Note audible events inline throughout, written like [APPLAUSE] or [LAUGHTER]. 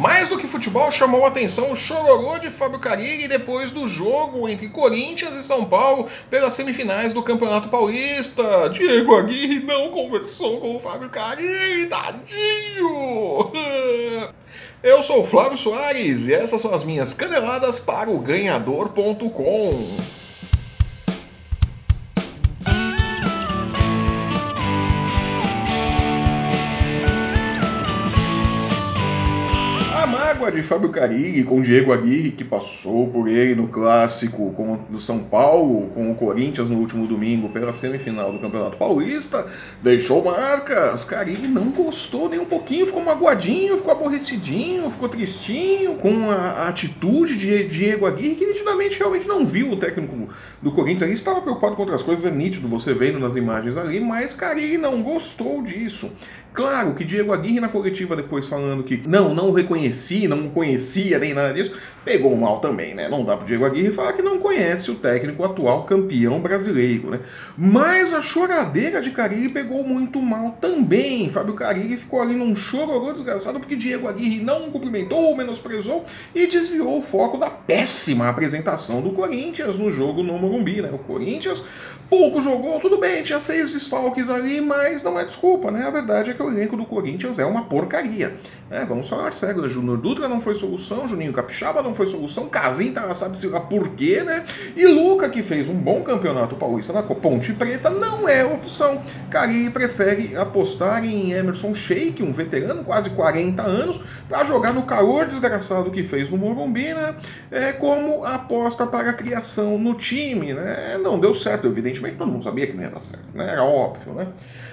Mais do que futebol, chamou a atenção o chororô de Fábio Carilli depois do jogo entre Corinthians e São Paulo pelas semifinais do Campeonato Paulista. Diego Aguirre não conversou com o Fábio Carilli, tadinho! [LAUGHS] Eu sou o Flávio Soares e essas são as minhas caneladas para o ganhador.com. de Fábio Carilli com Diego Aguirre, que passou por ele no clássico com, do São Paulo, com o Corinthians no último domingo pela semifinal do Campeonato Paulista, deixou marcas. Carilli não gostou nem um pouquinho, ficou magoadinho, ficou aborrecidinho, ficou tristinho com a, a atitude de Diego Aguirre, que nitidamente realmente não viu o técnico do Corinthians ali, estava preocupado com outras coisas, é nítido você vendo nas imagens ali, mas Carilli não gostou disso. Claro que Diego Aguirre na coletiva depois falando que não, não reconheci, não conhecia nem nada disso, pegou mal também, né? Não dá pro Diego Aguirre falar que não conhece o técnico atual campeão brasileiro, né? Mas a choradeira de Carilli pegou muito mal também. Fábio Carilli ficou ali num chororô desgraçado porque Diego Aguirre não cumprimentou, menosprezou e desviou o foco da péssima apresentação do Corinthians no jogo no Morumbi, né? O Corinthians pouco jogou, tudo bem, tinha seis desfalques ali, mas não é desculpa, né? A verdade é que o elenco do Corinthians é uma porcaria. Né? Vamos falar sério, né? Júnior Dutra não foi solução, Juninho Capixaba não foi solução, Casim tá, sabe-se lá por quê, né? E Luca, que fez um bom campeonato paulista na Ponte Preta, não é opção. Cari prefere apostar em Emerson Sheik, um veterano, quase 40 anos, para jogar no calor desgraçado que fez no Morumbi, né? É, como aposta para a criação no time, né? Não deu certo, evidentemente todo mundo sabia que não ia dar certo, né? Era óbvio, né?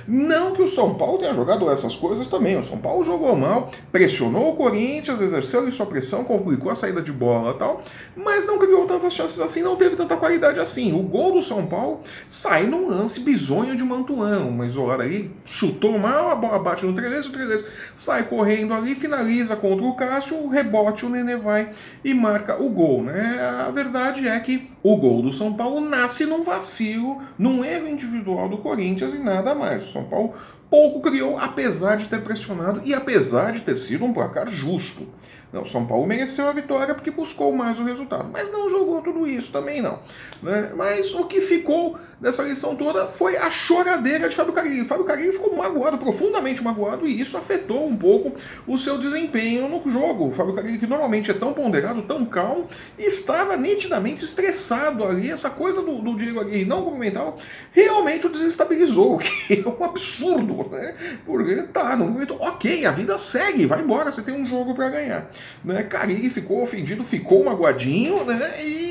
Não que o São Paulo tenha jogado essas coisas também. O São Paulo jogou mal, pressionou o Corinthians, exerceu ali sua pressão, complicou a saída de bola e tal, mas não criou tantas chances assim, não teve tanta qualidade assim. O gol do São Paulo sai num lance bizonho de Mantuan, uma isolada aí, chutou mal, a bola bate no Trelez, o Trelez sai correndo ali, finaliza contra o Cássio, rebote, o Nenê vai e marca o gol, né? A verdade é que o gol do São Paulo nasce num vacilo, num erro individual do Corinthians e nada mais. O São Paulo pouco criou, apesar de ter pressionado e apesar de ter sido um placar justo. Não, São Paulo mereceu a vitória porque buscou mais o resultado, mas não jogou tudo isso também não. Né? Mas o que ficou dessa lição toda foi a choradeira de Fábio Carilli. Fábio Carilli ficou magoado, profundamente magoado, e isso afetou um pouco o seu desempenho no jogo. O Fábio Carilli, que normalmente é tão ponderado, tão calmo, estava nitidamente estressado ali. Essa coisa do, do Diego Aguirre não cumprimentar realmente o desestabilizou, [LAUGHS] o que é um absurdo, né? Porque tá, não cumprimentou, ok, a vida segue, vai embora, você tem um jogo para ganhar. Né? Carilli ficou ofendido, ficou magoadinho, né? E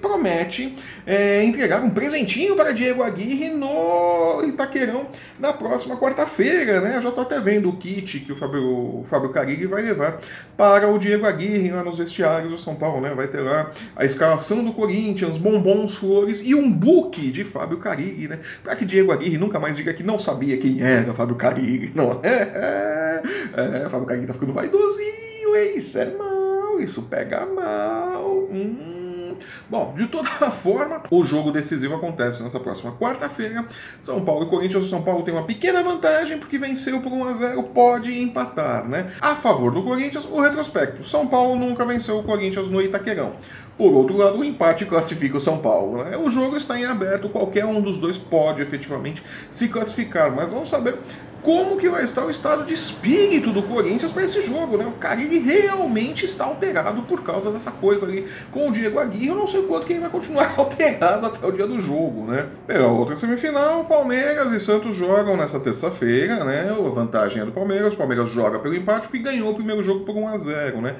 promete é, entregar um presentinho para Diego Aguirre no Itaquerão na próxima quarta-feira, né? Eu já estou até vendo o kit que o Fábio, o Fábio Carilli vai levar para o Diego Aguirre lá nos vestiários do São Paulo, né? Vai ter lá a escalação do Corinthians, bombons, flores e um book de Fábio Carilli, né? Para que Diego Aguirre nunca mais diga que não sabia quem era Fábio Carilli, não é? [LAUGHS] é, Fábio Carilli tá ficando vaidosinho isso é mal, isso pega mal. Hum. Bom, de toda [LAUGHS] forma, o jogo decisivo acontece nessa próxima quarta-feira. São Paulo e Corinthians. O São Paulo tem uma pequena vantagem porque venceu por 1 a 0 pode empatar, né? A favor do Corinthians, o retrospecto. São Paulo nunca venceu o Corinthians no Itaquerão. Por outro lado, o empate classifica o São Paulo. Né? O jogo está em aberto, qualquer um dos dois pode efetivamente se classificar, mas vamos saber como que vai estar o estado de espírito do Corinthians para esse jogo, né? O Carille realmente está alterado por causa dessa coisa ali com o Diego Aguirre. Eu não sei quanto que ele vai continuar [LAUGHS] alterado até o dia do jogo, né? Pela outra semifinal, Palmeiras e Santos jogam nessa terça-feira, né? A vantagem é do Palmeiras. O Palmeiras joga pelo empate porque ganhou o primeiro jogo por 1 a 0, né?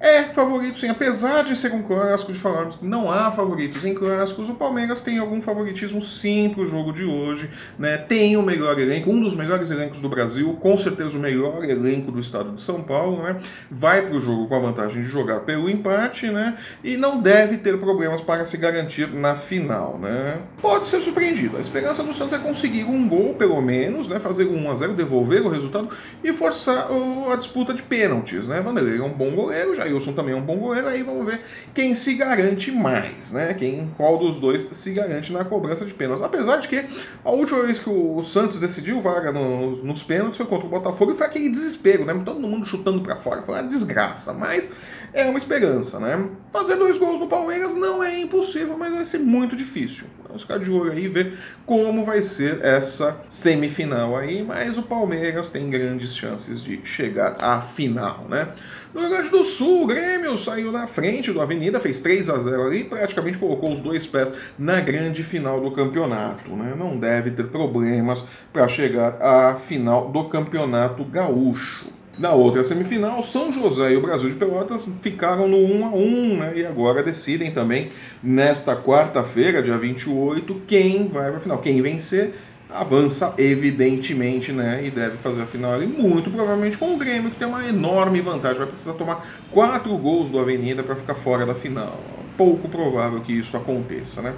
É favorito sim, apesar de ser um clássico, de falarmos que não há favoritos em clássicos, o Palmeiras tem algum favoritismo sim para o jogo de hoje, né? Tem o melhor elenco, um dos melhores elencos do Brasil, com certeza o melhor elenco do estado de São Paulo, né? Vai para o jogo com a vantagem de jogar pelo empate, né? E não deve ter problemas para se garantir na final, né? Pode ser surpreendido. A esperança do Santos é conseguir um gol, pelo menos, né? Fazer um 1 a 0 devolver o resultado e forçar a disputa de pênaltis, né? Vanderlei é um bom goleiro, já Jailson também é um bom goleiro, aí vamos ver quem se garante mais, né? Quem, qual dos dois se garante na cobrança de pênaltis. Apesar de que a última vez que o Santos decidiu vaga no, nos pênaltis foi contra o Botafogo e foi aquele desespero, né? Todo mundo chutando para fora, foi uma desgraça, mas é uma esperança, né? Fazer dois gols no Palmeiras não é impossível, mas vai ser muito difícil. Vamos ficar de olho aí e ver como vai ser essa semifinal aí, mas o Palmeiras tem grandes chances de chegar à final, né? No Rio Grande do Sul, o Grêmio saiu na frente do Avenida, fez 3 a 0 ali praticamente colocou os dois pés na grande final do campeonato. Né? Não deve ter problemas para chegar à final do campeonato gaúcho. Na outra semifinal, São José e o Brasil de Pelotas ficaram no 1 a 1 né? e agora decidem também, nesta quarta-feira, dia 28, quem vai para a final. Quem vencer avança evidentemente, né? E deve fazer a final ali, muito provavelmente com o Grêmio, que tem uma enorme vantagem. Vai precisar tomar quatro gols do Avenida para ficar fora da final. Pouco provável que isso aconteça, né?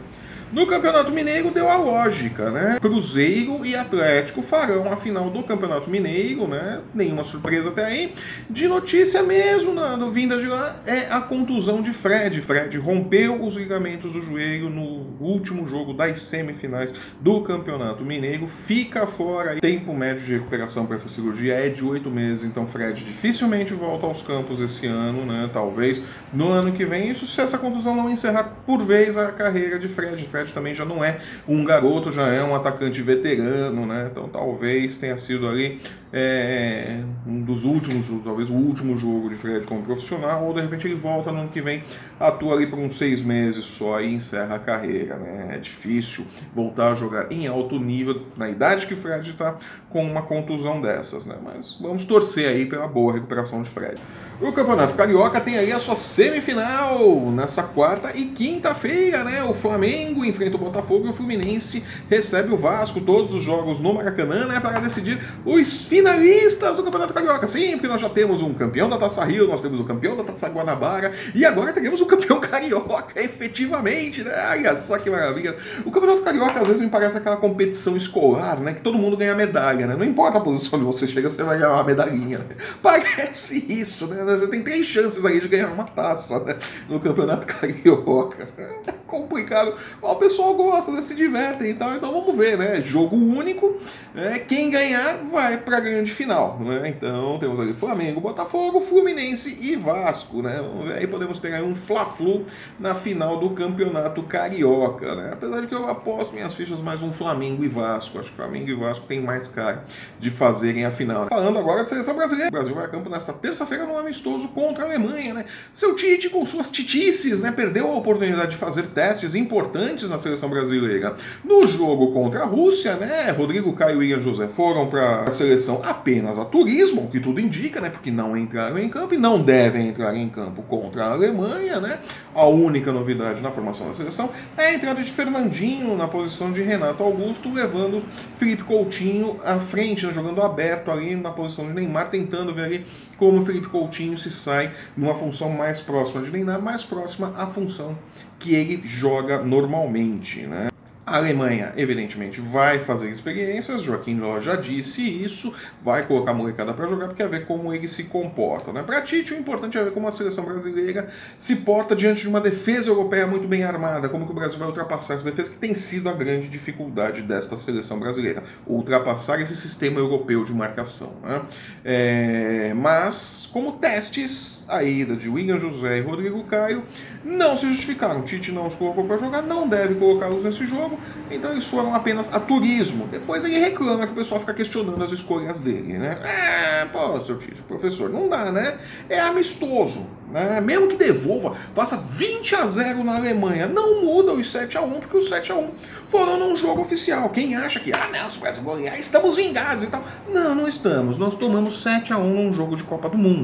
No Campeonato Mineiro deu a lógica, né? Cruzeiro e Atlético farão a final do Campeonato Mineiro, né? Nenhuma surpresa até aí. De notícia mesmo, no vinda de lá, é a contusão de Fred. Fred rompeu os ligamentos do joelho no último jogo das semifinais do Campeonato Mineiro. Fica fora. Tempo médio de recuperação para essa cirurgia é de oito meses, então Fred dificilmente volta aos campos esse ano, né? Talvez no ano que vem. Isso se essa contusão não encerrar por vez a carreira de Fred. Fred também já não é um garoto, já é um atacante veterano, né? Então talvez tenha sido ali é, um dos últimos, talvez o último jogo de Fred como profissional, ou de repente ele volta no ano que vem, atua ali por uns seis meses só e encerra a carreira, né? É difícil voltar a jogar em alto nível na idade que Fred está com uma contusão dessas, né? Mas vamos torcer aí pela boa recuperação de Fred. O Campeonato Carioca tem aí a sua semifinal nessa quarta e quinta-feira, né? O Flamengo enfrenta o Botafogo e o Fluminense recebe o Vasco. Todos os jogos no Maracanã, né? Para decidir os finalistas do Campeonato Carioca. Sim, porque nós já temos um campeão da Taça Rio, nós temos o um campeão da Taça Guanabara e agora teremos o um campeão [LAUGHS] carioca, efetivamente, né? Olha só que maravilha. O Campeonato Carioca às vezes me parece aquela competição escolar, né? Que todo mundo ganha medalha, né? Não importa a posição onde você chega, você vai ganhar uma medalhinha. Né? [LAUGHS] Parece isso, né? Você tem três chances aí de ganhar uma taça né? no Campeonato [LAUGHS] Carioca. É complicado. O pessoal gosta, né? se divertem e tal. Então vamos ver, né? Jogo único. Né? Quem ganhar vai para a grande final. Né? Então temos ali Flamengo, Botafogo, Fluminense e Vasco. Né? Aí podemos ter aí um Fla-Flu na final do Campeonato Carioca. Né? Apesar de que eu aposto minhas fichas mais um Flamengo e Vasco. Acho que Flamengo e Vasco tem mais cara de fazerem a final. Né? Falando agora de seleção brasileira. O Brasil vai a campo nesta terça-feira num amistoso contra a Alemanha. Né? Seu Tite, com suas titices, né? perdeu a oportunidade de fazer testes importantes na seleção brasileira. No jogo contra a Rússia, né? Rodrigo Caio e Ian José foram para a seleção apenas a turismo, o que tudo indica, né? Porque não entraram em campo e não devem entrar em campo contra a Alemanha, né? A única novidade na formação da seleção é a entrada de Fernandinho na posição de Renato Augusto, levando Felipe Coutinho à frente, né? jogando aberto ali na posição de Neymar, tentando ver ali como Felipe Coutinho se sai numa função mais próxima de Neymar, mais próxima à função que ele joga normalmente, né? A Alemanha, evidentemente, vai fazer experiências, Joaquim Ló já disse isso, vai colocar a molecada para jogar, porque quer ver como ele se comporta. Né? Para Tite, o importante é ver como a seleção brasileira se porta diante de uma defesa europeia muito bem armada, como que o Brasil vai ultrapassar essa defesa, que tem sido a grande dificuldade desta seleção brasileira, ultrapassar esse sistema europeu de marcação. Né? É, mas, como testes, a ida de William José e Rodrigo Caio não se justificaram. Tite não os colocou para jogar, não deve colocá-los nesse jogo, então eles foram apenas a turismo. Depois ele reclama que o pessoal fica questionando as escolhas dele, né? É, pô, seu Tite, professor, não dá, né? É amistoso, né? Mesmo que devolva, faça 20 a 0 na Alemanha, não muda os 7 a 1 porque os 7 a 1 foram num jogo oficial. Quem acha que, ah, não, se o golear, estamos vingados e tal. Não, não estamos. Nós tomamos 7 a 1 num jogo de Copa do Mundo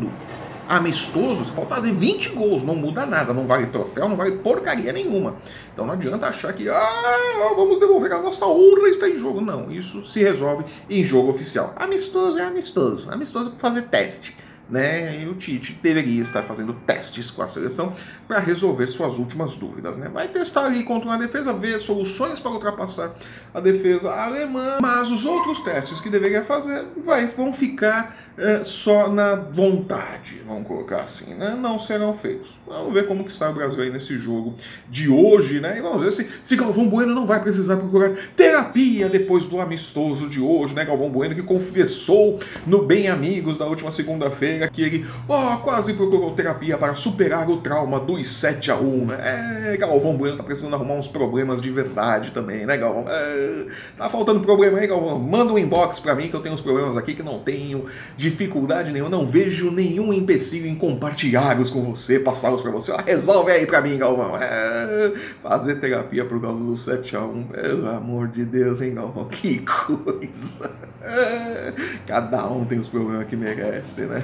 amistoso, você pode fazer 20 gols, não muda nada, não vale troféu, não vale porcaria nenhuma. Então não adianta achar que ah, vamos devolver a nossa honra está em jogo. Não, isso se resolve em jogo oficial. Amistoso é amistoso. Amistoso é para fazer teste. Né? E o Tite deveria estar fazendo testes com a seleção para resolver suas últimas dúvidas, né? Vai testar ali contra uma defesa, ver soluções para ultrapassar a defesa alemã, mas os outros testes que deveria fazer vai, vão ficar é, só na vontade, vamos colocar assim, né? Não serão feitos. Vamos ver como que sai o Brasil aí nesse jogo de hoje, né? E vamos ver se, se Galvão Bueno não vai precisar procurar terapia depois do amistoso de hoje, né? Galvão Bueno que confessou no Bem Amigos da última segunda-feira que ele, oh, quase procurou terapia para superar o trauma dos 7 a 1 né? É, Galvão Bueno tá precisando arrumar uns problemas de verdade também, né, Galvão? É, tá faltando problema aí, Galvão? Manda um inbox para mim que eu tenho uns problemas aqui que não tenho dificuldade nenhuma, não vejo nenhum empecilho em compartilhá-los com você, passá-los para você. Ó, resolve aí para mim, Galvão. É, fazer terapia por causa do 7 a 1 pelo amor de Deus, hein, Galvão? Que coisa! É, cada um tem os problemas que merece, né?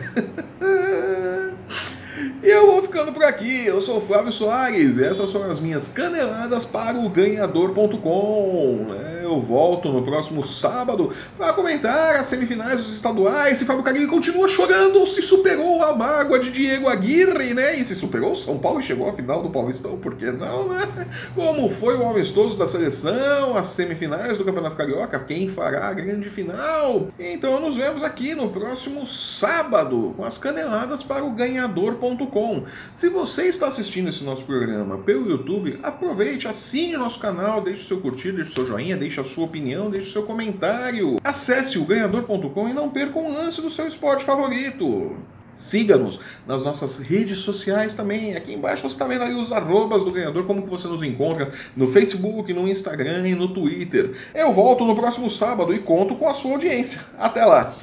E eu vou ficando por aqui. Eu sou o Flávio Soares. Essas foram as minhas caneladas para o ganhador.com. Eu volto no próximo sábado para comentar as semifinais dos estaduais. Se Fábio Carilli continua chorando ou se superou a mágoa de Diego Aguirre, né? E se superou São Paulo e chegou à final do Paulistão, por que não, né? Como foi o amistoso da seleção, as semifinais do Campeonato Carioca, quem fará a grande final? Então nos vemos aqui no próximo sábado com as caneladas para o ganhador.com se você está assistindo esse nosso programa pelo YouTube, aproveite, assine o nosso canal, deixe o seu curtir, deixe o seu joinha, deixe a sua opinião, deixe o seu comentário. Acesse o ganhador.com e não perca um lance do seu esporte favorito. Siga-nos nas nossas redes sociais também. Aqui embaixo você está vendo aí os arrobas do ganhador, como que você nos encontra no Facebook, no Instagram e no Twitter. Eu volto no próximo sábado e conto com a sua audiência. Até lá!